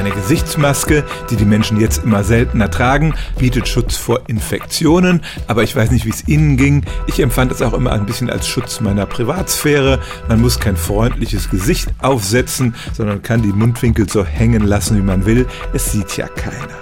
Eine Gesichtsmaske, die die Menschen jetzt immer seltener tragen, bietet Schutz vor Infektionen, aber ich weiß nicht, wie es Ihnen ging. Ich empfand es auch immer ein bisschen als Schutz meiner Privatsphäre. Man muss kein freundliches Gesicht aufsetzen, sondern kann die Mundwinkel so hängen lassen, wie man will. Es sieht ja keiner.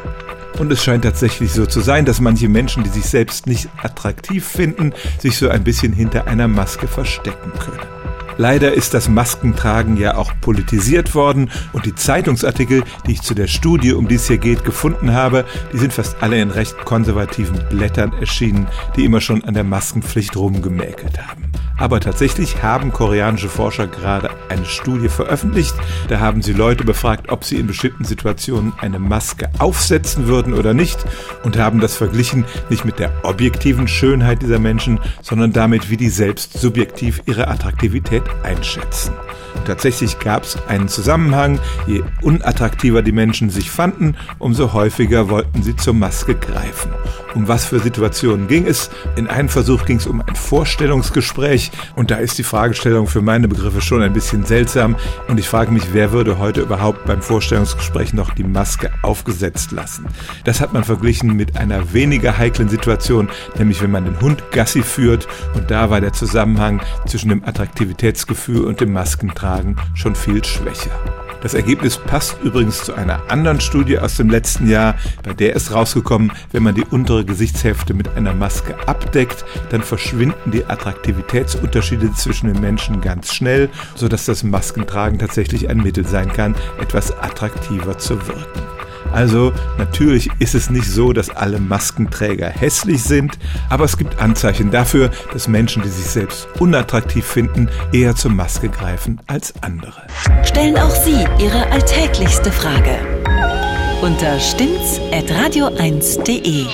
Und es scheint tatsächlich so zu sein, dass manche Menschen, die sich selbst nicht attraktiv finden, sich so ein bisschen hinter einer Maske verstecken können. Leider ist das Maskentragen ja auch politisiert worden und die Zeitungsartikel, die ich zu der Studie, um die es hier geht, gefunden habe, die sind fast alle in recht konservativen Blättern erschienen, die immer schon an der Maskenpflicht rumgemäkelt haben. Aber tatsächlich haben koreanische Forscher gerade eine Studie veröffentlicht. Da haben sie Leute befragt, ob sie in bestimmten Situationen eine Maske aufsetzen würden oder nicht und haben das verglichen nicht mit der objektiven Schönheit dieser Menschen, sondern damit, wie die selbst subjektiv ihre Attraktivität einschätzen. Tatsächlich gab es einen Zusammenhang. Je unattraktiver die Menschen sich fanden, umso häufiger wollten sie zur Maske greifen. Um was für Situationen ging es? In einem Versuch ging es um ein Vorstellungsgespräch und da ist die Fragestellung für meine Begriffe schon ein bisschen seltsam und ich frage mich, wer würde heute überhaupt beim Vorstellungsgespräch noch die Maske aufgesetzt lassen? Das hat man verglichen mit einer weniger heiklen Situation, nämlich wenn man den Hund Gassi führt und da war der Zusammenhang zwischen dem Attraktivitätsgefühl und dem Maskentragen schon viel schwächer. Das Ergebnis passt übrigens zu einer anderen Studie aus dem letzten Jahr, bei der ist rausgekommen, wenn man die untere Gesichtshälfte mit einer Maske abdeckt, dann verschwinden die Attraktivitätsunterschiede zwischen den Menschen ganz schnell, sodass das Maskentragen tatsächlich ein Mittel sein kann, etwas attraktiver zu wirken. Also natürlich ist es nicht so, dass alle Maskenträger hässlich sind, aber es gibt Anzeichen dafür, dass Menschen, die sich selbst unattraktiv finden, eher zur Maske greifen als andere. Stellen auch Sie Ihre alltäglichste Frage unter stimmt's@radio1.de.